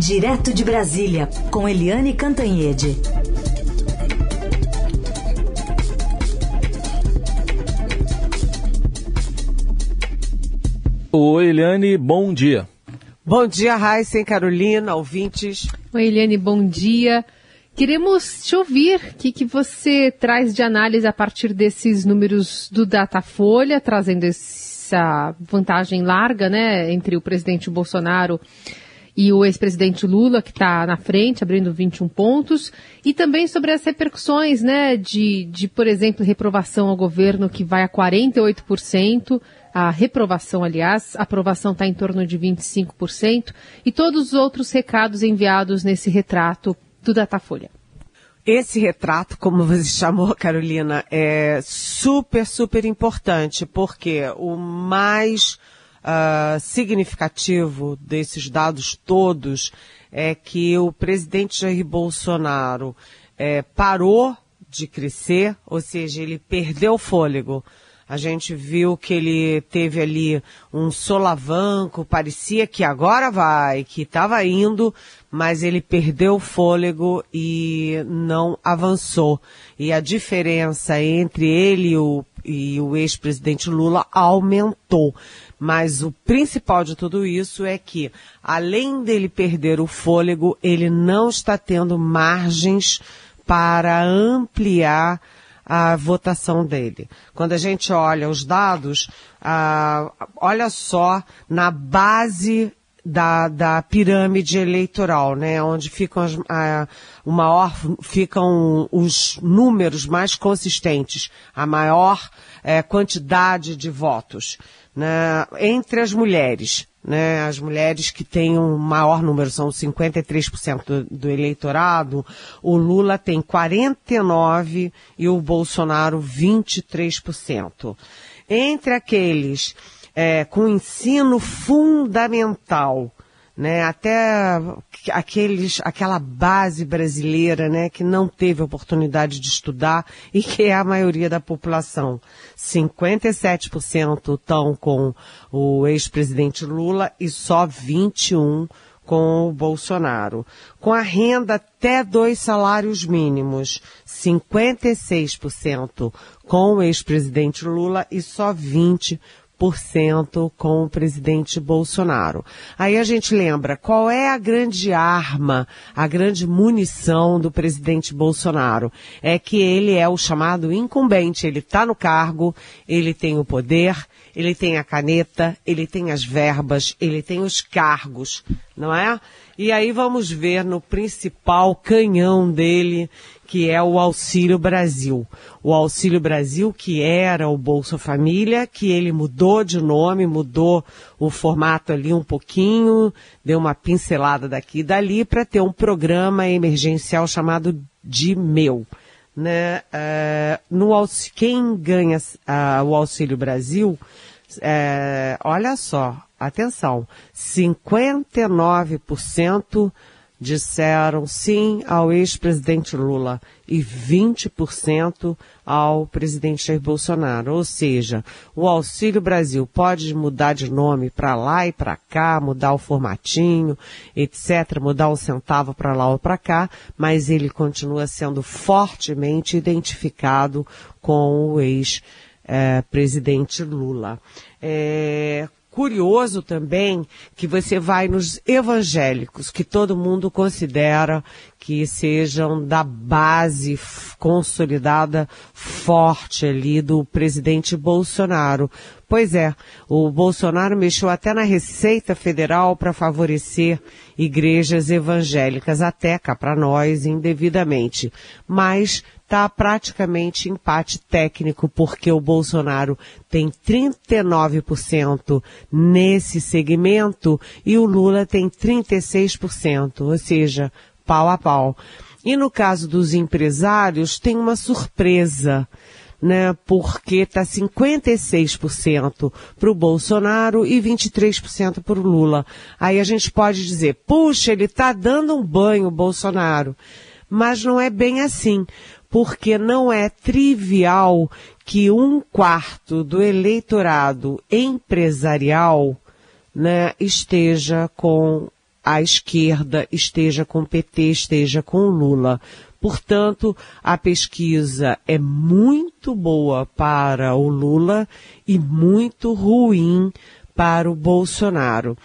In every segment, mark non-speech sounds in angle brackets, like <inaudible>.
Direto de Brasília, com Eliane Cantanhede. Oi, Eliane, bom dia. Bom dia, Raíssa e Carolina, ouvintes. Oi, Eliane, bom dia. Queremos te ouvir. O que, que você traz de análise a partir desses números do Datafolha, trazendo essa vantagem larga, né, entre o presidente Bolsonaro e o ex-presidente Lula, que está na frente, abrindo 21 pontos, e também sobre as repercussões, né, de, de, por exemplo, reprovação ao governo, que vai a 48%, a reprovação, aliás, a aprovação está em torno de 25%, e todos os outros recados enviados nesse retrato do Datafolha. Esse retrato, como você <laughs> chamou, Carolina, é super, super importante, porque o mais uh, significativo desses dados todos é que o presidente Jair Bolsonaro é, parou de crescer, ou seja, ele perdeu o fôlego. A gente viu que ele teve ali um solavanco, parecia que agora vai, que estava indo, mas ele perdeu o fôlego e não avançou. E a diferença entre ele e o, e o ex-presidente Lula aumentou. Mas o principal de tudo isso é que, além dele perder o fôlego, ele não está tendo margens para ampliar a votação dele. Quando a gente olha os dados, ah, olha só na base da, da pirâmide eleitoral, né, onde ficam as, a, o maior, ficam os números mais consistentes, a maior é, quantidade de votos, né, entre as mulheres né, as mulheres que têm um maior número, são 53% do, do eleitorado, o Lula tem 49% e o Bolsonaro 23%. Entre aqueles é, com ensino fundamental, né, até aqueles, aquela base brasileira, né, que não teve oportunidade de estudar <laughs> e que é a maioria da população. 57% estão com o ex-presidente Lula e só 21 com o Bolsonaro. Com a renda até dois salários mínimos, 56% com o ex-presidente Lula e só 20 com o presidente Bolsonaro. Aí a gente lembra qual é a grande arma, a grande munição do presidente Bolsonaro. É que ele é o chamado incumbente, ele está no cargo, ele tem o poder, ele tem a caneta, ele tem as verbas, ele tem os cargos, não é? E aí vamos ver no principal canhão dele, que é o Auxílio Brasil. O Auxílio Brasil, que era o Bolsa Família, que ele mudou de nome, mudou o formato ali um pouquinho, deu uma pincelada daqui e dali para ter um programa emergencial chamado de Meu. Né? Uh, no, quem ganha uh, o Auxílio Brasil, uh, olha só, atenção, 59% disseram sim ao ex-presidente Lula e 20% ao presidente Jair Bolsonaro. Ou seja, o Auxílio Brasil pode mudar de nome para lá e para cá, mudar o formatinho, etc., mudar um centavo para lá ou para cá, mas ele continua sendo fortemente identificado com o ex-presidente Lula. É, curioso também que você vai nos evangélicos, que todo mundo considera que sejam da base consolidada forte ali do presidente Bolsonaro. Pois é, o Bolsonaro mexeu até na Receita Federal para favorecer igrejas evangélicas, até cá para nós indevidamente. Mas está praticamente empate técnico, porque o Bolsonaro tem 39% nesse segmento e o Lula tem 36%, ou seja, pau a pau. E no caso dos empresários, tem uma surpresa. Né, porque está 56% para o Bolsonaro e 23% para o Lula. Aí a gente pode dizer, puxa, ele está dando um banho, Bolsonaro. Mas não é bem assim, porque não é trivial que um quarto do eleitorado empresarial né, esteja com a esquerda esteja com o PT, esteja com o Lula. Portanto, a pesquisa é muito boa para o Lula e muito ruim para o Bolsonaro.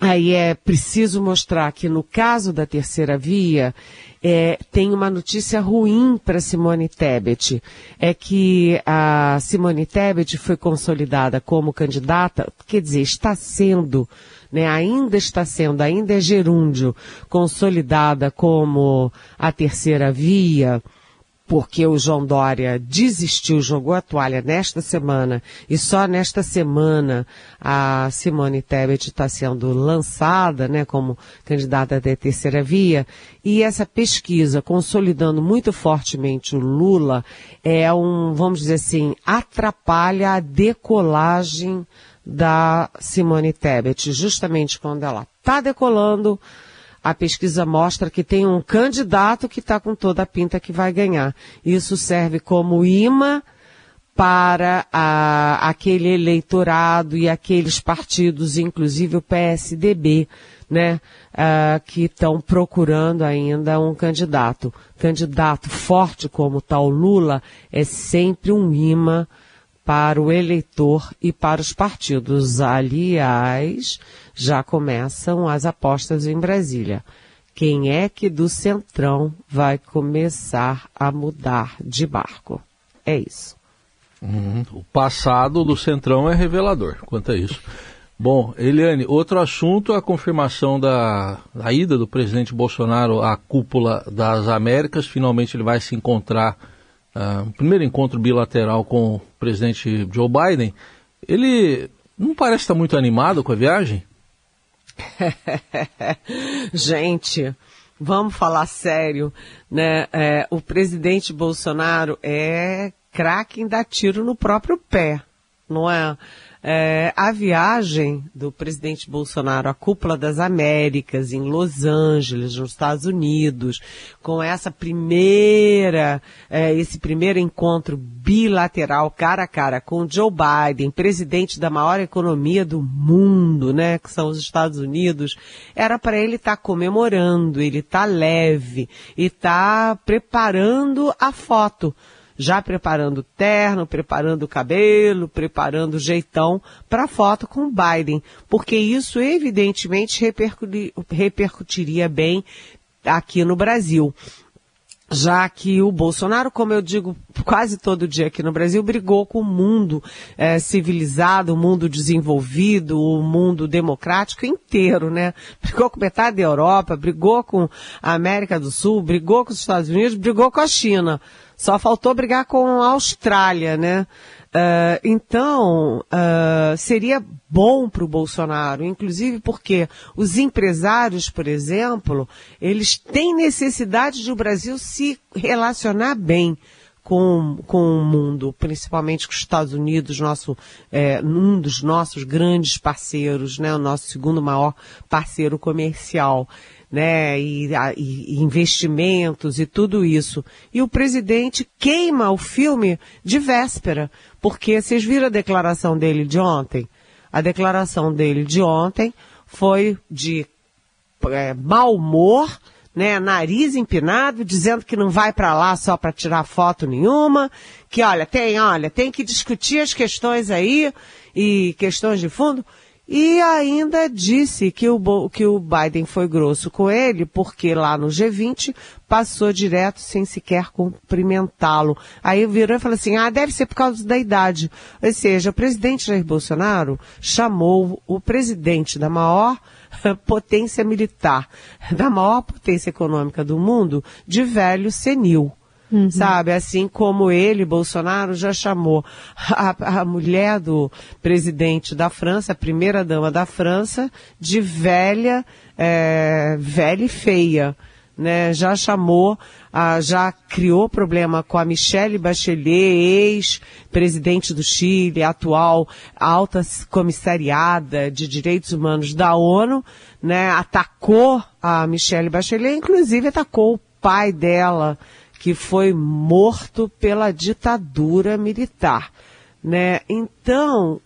Aí é preciso mostrar que no caso da terceira via, é, tem uma notícia ruim para Simone Tebet. É que a Simone Tebet foi consolidada como candidata, quer dizer, está sendo, né, ainda está sendo, ainda é gerúndio, consolidada como a terceira via, porque o João Dória desistiu, jogou a toalha nesta semana e só nesta semana a Simone Tebet está sendo lançada, né, como candidata da terceira via. E essa pesquisa consolidando muito fortemente o Lula é um, vamos dizer assim, atrapalha a decolagem da Simone Tebet, justamente quando ela está decolando, a pesquisa mostra que tem um candidato que está com toda a pinta que vai ganhar. Isso serve como imã para a, aquele eleitorado e aqueles partidos, inclusive o PSDB, né, uh, que estão procurando ainda um candidato. Candidato forte como tal Lula é sempre um imã para o eleitor e para os partidos. Aliás, já começam as apostas em Brasília. Quem é que do Centrão vai começar a mudar de barco? É isso. Uhum. O passado do Centrão é revelador quanto a isso. Bom, Eliane, outro assunto é a confirmação da, da ida do presidente Bolsonaro à cúpula das Américas. Finalmente ele vai se encontrar uh, primeiro encontro bilateral com o presidente Joe Biden, ele não parece estar muito animado com a viagem? <laughs> Gente, vamos falar sério, né? É, o presidente Bolsonaro é craque em dar tiro no próprio pé, não é? é, a viagem do presidente Bolsonaro à Cúpula das Américas, em Los Angeles, nos Estados Unidos, com essa primeira, é, esse primeiro encontro bilateral, cara a cara, com Joe Biden, presidente da maior economia do mundo, né, que são os Estados Unidos, era para ele estar tá comemorando, ele tá leve e tá preparando a foto já preparando terno, preparando o cabelo, preparando o jeitão para foto com o Biden, porque isso evidentemente repercutiria bem aqui no Brasil já que o Bolsonaro, como eu digo quase todo dia aqui no Brasil, brigou com o mundo é, civilizado, o mundo desenvolvido, o mundo democrático inteiro, né? Brigou com metade da Europa, brigou com a América do Sul, brigou com os Estados Unidos, brigou com a China. Só faltou brigar com a Austrália, né? Uh, então, uh, seria bom para o Bolsonaro, inclusive porque os empresários, por exemplo, eles têm necessidade de o Brasil se relacionar bem com, com o mundo, principalmente com os Estados Unidos, nosso, é, um dos nossos grandes parceiros, né, o nosso segundo maior parceiro comercial né, e, e, investimentos e tudo isso. E o presidente queima o filme de véspera, porque vocês viram a declaração dele de ontem? A declaração dele de ontem foi de é, mau humor, né, nariz empinado, dizendo que não vai para lá só para tirar foto nenhuma, que olha, tem, olha, tem que discutir as questões aí e questões de fundo. E ainda disse que o, que o Biden foi grosso com ele, porque lá no G20 passou direto sem sequer cumprimentá-lo. Aí virou e falou assim, ah, deve ser por causa da idade. Ou seja, o presidente Jair Bolsonaro chamou o presidente da maior <laughs> potência militar, da maior potência econômica do mundo, de velho senil. Uhum. Sabe, assim como ele, Bolsonaro, já chamou a, a mulher do presidente da França, a primeira dama da França, de velha, é, velha e feia. Né, já chamou, já criou problema com a Michelle Bachelet, ex-presidente do Chile, atual alta comissariada de direitos humanos da ONU, né, atacou a Michelle Bachelet, inclusive atacou o pai dela, que foi morto pela ditadura militar, né? Então,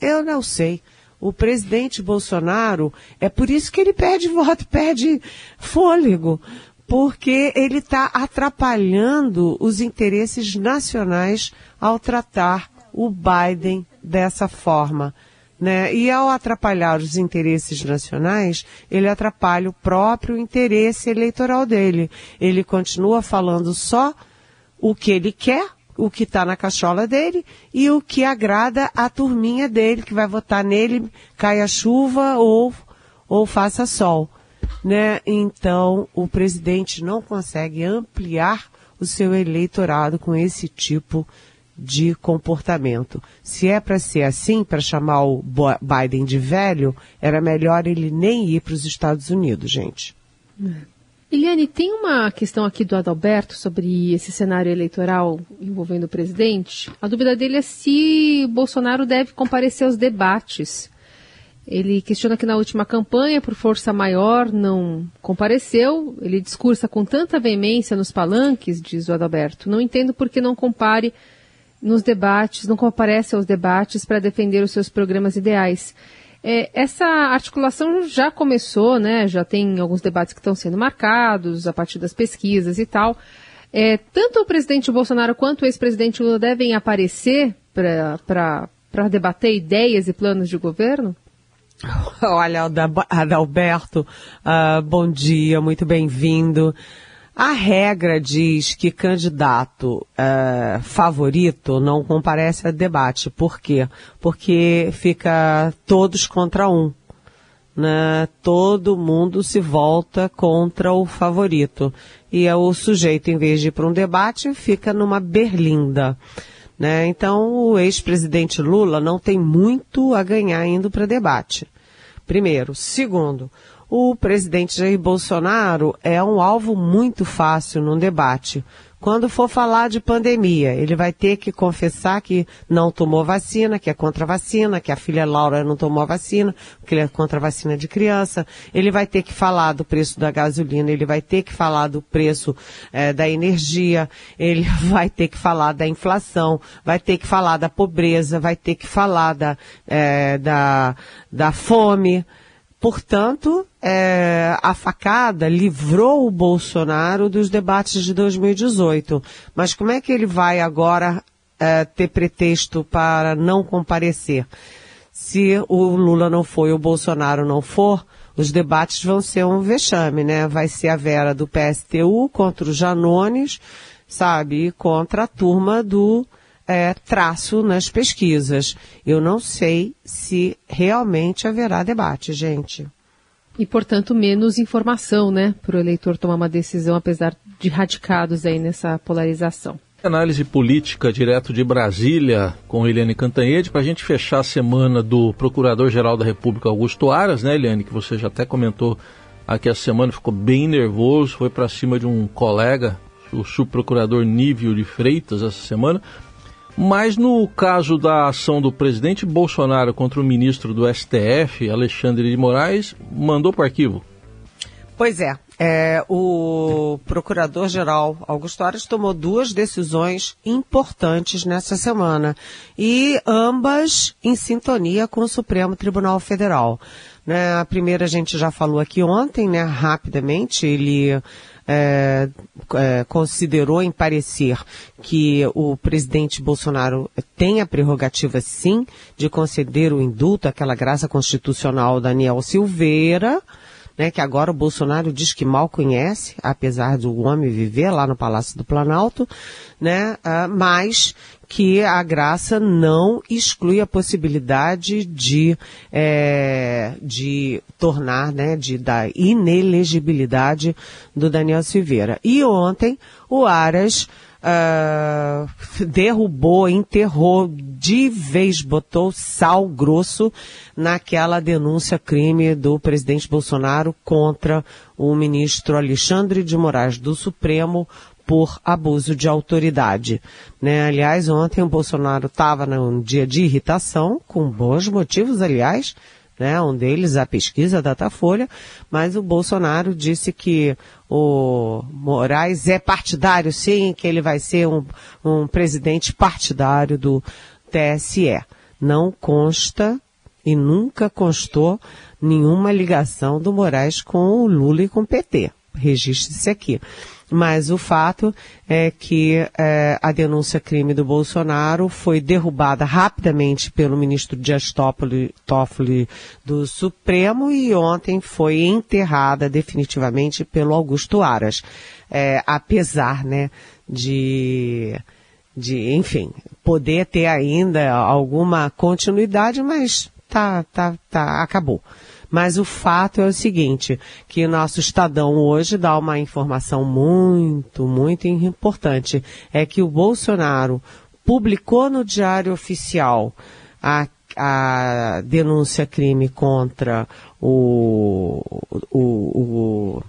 eu não sei. o presidente Bolsonaro, é por isso que ele perde voto, <laughs> perde fôlego, porque ele está atrapalhando os interesses nacionais ao tratar o Biden dessa forma. Né? E ao atrapalhar os interesses nacionais, ele atrapalha o próprio interesse eleitoral dele. Ele continua falando só o que ele quer, o que está na cachola dele e o que agrada a turminha dele, que vai votar nele, caia chuva ou, ou faça sol. Né? Então, o presidente não consegue ampliar o seu eleitorado com esse tipo de comportamento. Se é para ser assim, para chamar o Biden de velho, era melhor ele nem ir para os Estados Unidos, gente. Eliane, tem uma questão aqui do Adalberto sobre esse cenário eleitoral envolvendo o presidente. A dúvida dele é se Bolsonaro deve comparecer aos debates. Ele questiona que na última campanha, por força maior, não compareceu. Ele discursa com tanta veemência nos palanques, diz o Adalberto. Não entendo por que não compare nos debates, não comparece aos debates para defender os seus programas ideais. É, essa articulação já começou, né? Já tem alguns debates que estão sendo marcados a partir das pesquisas e tal. É, tanto o presidente Bolsonaro quanto o ex-presidente Lula devem aparecer para debater ideias e planos de governo? <laughs> Olha, Adalberto, uh, bom dia, muito bem-vindo. A regra diz que candidato é, favorito não comparece a debate. Por quê? Porque fica todos contra um. Né? Todo mundo se volta contra o favorito. E é o sujeito, em vez de ir para um debate, fica numa berlinda. Né? Então, o ex-presidente Lula não tem muito a ganhar indo para debate. Primeiro. Segundo, o presidente Jair Bolsonaro é um alvo muito fácil num debate. Quando for falar de pandemia, ele vai ter que confessar que não tomou vacina, que é contra vacina, que a filha Laura não tomou vacina, que ele é contra vacina de criança. Ele vai ter que falar do preço da gasolina, ele vai ter que falar do preço é, da energia, ele <laughs> vai ter que falar da inflação, vai ter que falar da pobreza, vai ter que falar da, é, da, da fome. Portanto, é, a facada livrou o Bolsonaro dos debates de 2018. Mas como é que ele vai agora é, ter pretexto para não comparecer? Se o Lula não for e o Bolsonaro não for, os debates vão ser um vexame, né? Vai ser a Vera do PSTU contra o Janones, sabe? E contra a turma do é, traço nas pesquisas. Eu não sei se realmente haverá debate, gente. E, portanto, menos informação, né, para o eleitor tomar uma decisão, apesar de radicados aí nessa polarização. Análise política direto de Brasília com Eliane Cantanhede, para a gente fechar a semana do Procurador-Geral da República, Augusto Aras, né, Eliane, que você já até comentou aqui a semana, ficou bem nervoso, foi para cima de um colega, o subprocurador Nívio de Freitas, essa semana. Mas no caso da ação do presidente Bolsonaro contra o ministro do STF, Alexandre de Moraes, mandou para o arquivo. Pois é, é o procurador-geral Augusto Aras tomou duas decisões importantes nessa semana e ambas em sintonia com o Supremo Tribunal Federal. Né, a primeira a gente já falou aqui ontem, né, rapidamente, ele é, é, considerou em parecer que o presidente Bolsonaro tem a prerrogativa, sim, de conceder o indulto, aquela graça constitucional Daniel Silveira, né, que agora o Bolsonaro diz que mal conhece, apesar do homem viver lá no Palácio do Planalto, né, uh, mas que a graça não exclui a possibilidade de, é, de tornar, né, de, da inelegibilidade do Daniel Silveira. E ontem, o Aras uh, derrubou, enterrou de vez, botou sal grosso naquela denúncia crime do presidente Bolsonaro contra o ministro Alexandre de Moraes do Supremo por abuso de autoridade. Né? Aliás, ontem o Bolsonaro estava num dia de irritação, com bons motivos, aliás, né? Um deles a pesquisa Datafolha, mas o Bolsonaro disse que o Moraes é partidário, sim, que ele vai ser um, um presidente partidário do TSE. Não consta E nunca constou nenhuma ligação do Moraes com o Lula e com o PT. Registre-se aqui. Mas o fato é que é, a denúncia crime do Bolsonaro foi derrubada rapidamente pelo ministro Dias Toffoli, Toffoli do Supremo e ontem foi enterrada definitivamente pelo Augusto Aras. É, apesar, né, de, de, enfim, poder ter ainda alguma continuidade, mas tá, tá, tá, acabou. Mas o fato é o seguinte, que nosso Estadão hoje dá uma informação muito, muito importante. É que o Bolsonaro publicou no Diário Oficial a, a denúncia crime contra o, o, o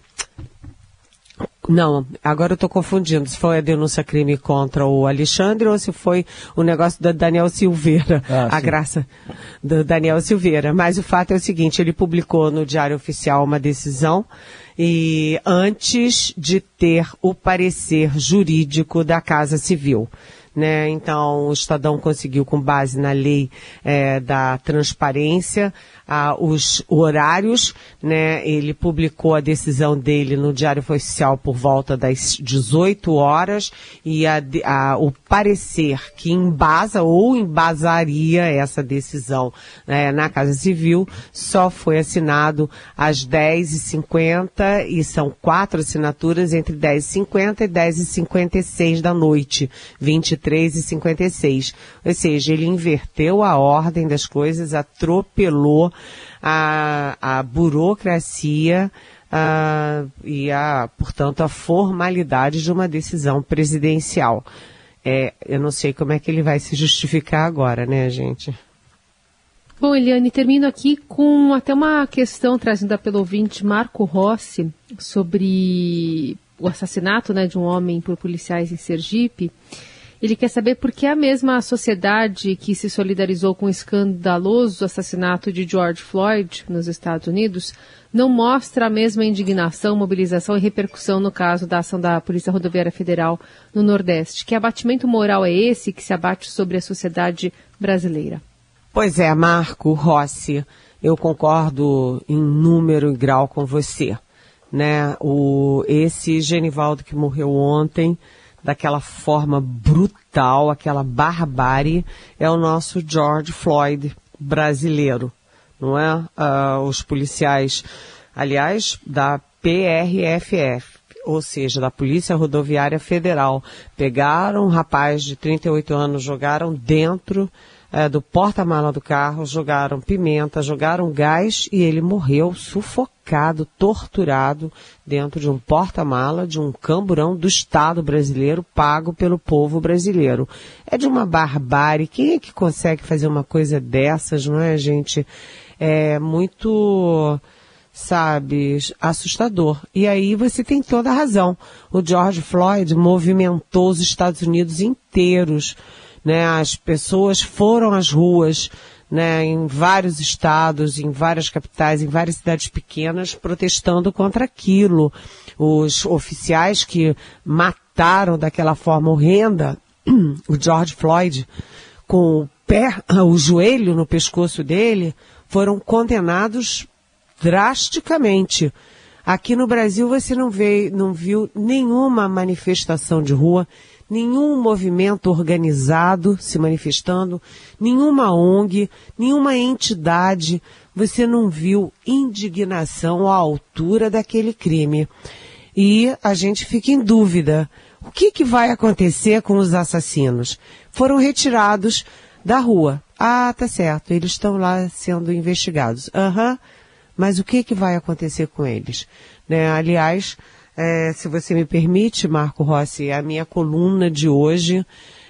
não, agora eu estou confundindo se foi a denúncia crime contra o Alexandre ou se foi o negócio da Daniel Silveira, ah, a sim. graça do Daniel Silveira. Mas o fato é o seguinte, ele publicou no Diário Oficial uma decisão e antes de ter o parecer jurídico da Casa Civil né? Então o Estadão conseguiu, com base na lei é, da transparência, ah, os horários, né? Ele publicou a decisão dele no Diário Oficial por volta das 18 horas e a, a, o parecer que embasa ou embasaria essa decisão né, na Casa Civil só foi assinado às 10h50 e são quatro assinaturas entre 10h50 e 10h56 da noite, 23 e 56. Ou seja, ele inverteu a ordem das coisas, atropelou a, a burocracia a, e a, portanto, a formalidade de uma decisão presidencial. É, eu não sei como é que ele vai se justificar agora, né, gente? Bom, Eliane, termino aqui com até uma questão trazida pelo ouvinte Marco Rossi sobre o assassinato né, de um homem por policiais em Sergipe. Ele quer saber por que a mesma sociedade que se solidarizou com o escandaloso assassinato de George Floyd nos Estados Unidos não mostra a mesma indignação, mobilização e repercussão no caso da ação da Polícia Rodoviária Federal no Nordeste. Que abatimento moral é esse que se abate sobre a sociedade brasileira? Pois é, Marco Rossi, eu concordo em número e grau com você. Né? O, esse Genivaldo que morreu ontem, daquela forma brutal, aquela barbárie, é o nosso George Floyd brasileiro, não é? Uh, os policiais, aliás, da PRFF, ou seja, da Polícia Rodoviária Federal, pegaram um rapaz de 38 anos, jogaram dentro é, do porta-mala do carro, jogaram pimenta, jogaram gás e ele morreu sufocado, torturado dentro de um porta-mala de um camburão do Estado brasileiro pago pelo povo brasileiro. É de uma barbárie. Quem é que consegue fazer uma coisa dessas, não é, gente? É muito sabe, assustador. E aí você tem toda a razão. O George Floyd movimentou os Estados Unidos inteiros né? As pessoas foram às ruas, né, em vários estados, em várias capitais, em várias cidades pequenas, protestando contra aquilo. Os oficiais que mataram daquela forma horrenda <clears throat> o George Floyd com o pé, <laughs> o joelho no pescoço dele, foram condenados drasticamente. Aqui no Brasil você não vê, não viu nenhuma manifestação de rua, nenhum movimento organizado se manifestando, nenhuma ONG, nenhuma entidade, você não viu indignação à altura daquele crime. E a gente fica em dúvida. O que, que vai acontecer com os assassinos? Foram retirados da rua. Ah, tá certo, eles estão lá sendo investigados. Aham, uhum. mas o que, que vai acontecer com eles? Né? Aliás, é, se você me permite, Marco Rossi, a minha coluna de hoje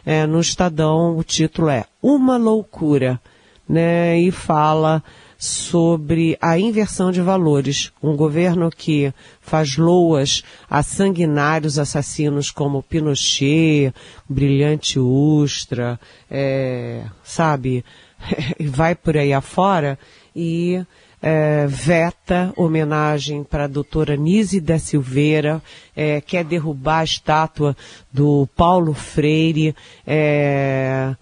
é, no Estadão, o título é Uma Loucura, né? E fala sobre a inversão de valores. Um governo que faz loas a sanguinários assassinos como Pinochet, Brilhante Ustra, é, sabe, <laughs> vai por aí afora e é, veta homenagem para a doutora Nise da Silveira, é, quer derrubar a estátua do Paulo Freire, é,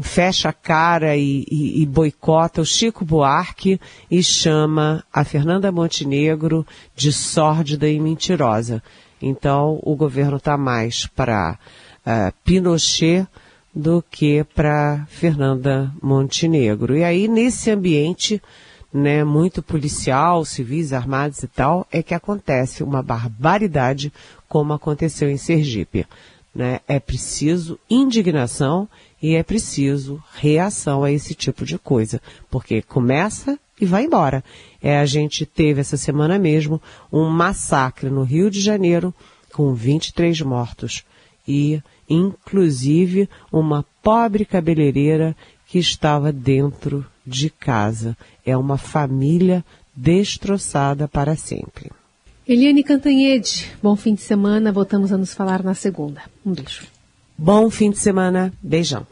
fecha a cara e, e, e, boicota o Chico Buarque e chama a Fernanda Montenegro de sórdida e mentirosa. Então, o governo está mais para uh, Pinochet do que para Fernanda Montenegro. E aí, nesse ambiente, né, muito policial, civis armados e tal, é que acontece uma barbaridade como aconteceu em Sergipe. Né? É preciso indignação e é preciso reação a esse tipo de coisa, porque começa e vai embora. É, a gente teve essa semana mesmo um massacre no Rio de Janeiro com 23 mortos e, inclusive, uma pobre cabeleireira que estava dentro de casa. É uma família destroçada para sempre. Eliane Cantanhede, bom fim de semana. Voltamos a nos falar na segunda. Um beijo. Bom fim de semana. Beijão.